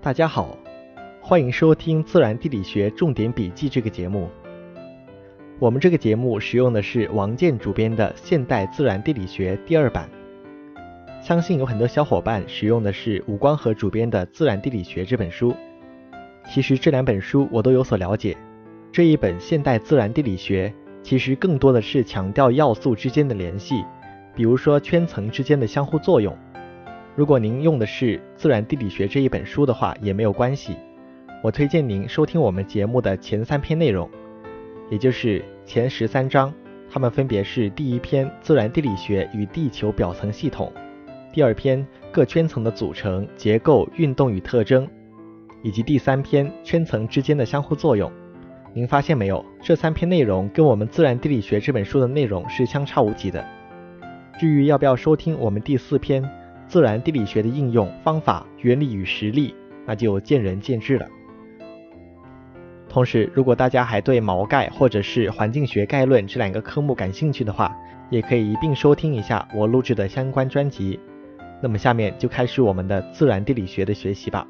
大家好，欢迎收听《自然地理学重点笔记》这个节目。我们这个节目使用的是王健主编的《现代自然地理学》第二版。相信有很多小伙伴使用的是吴光和主编的《自然地理学》这本书。其实这两本书我都有所了解。这一本《现代自然地理学》其实更多的是强调要素之间的联系，比如说圈层之间的相互作用。如果您用的是《自然地理学》这一本书的话，也没有关系。我推荐您收听我们节目的前三篇内容，也就是前十三章，它们分别是第一篇《自然地理学与地球表层系统》，第二篇《各圈层的组成、结构、运动与特征》，以及第三篇《圈层之间的相互作用》。您发现没有？这三篇内容跟我们《自然地理学》这本书的内容是相差无几的。至于要不要收听我们第四篇？自然地理学的应用方法、原理与实例，那就见仁见智了。同时，如果大家还对毛概或者是环境学概论这两个科目感兴趣的话，也可以一并收听一下我录制的相关专辑。那么，下面就开始我们的自然地理学的学习吧。